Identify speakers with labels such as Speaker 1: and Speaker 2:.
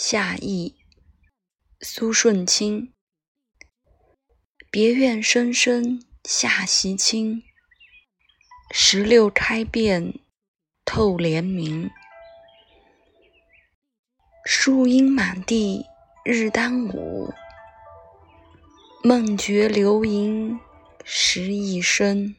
Speaker 1: 夏意，苏舜钦。别院深深夏席清，石榴开遍透帘明。树阴满地日当午，梦觉流萤时一声。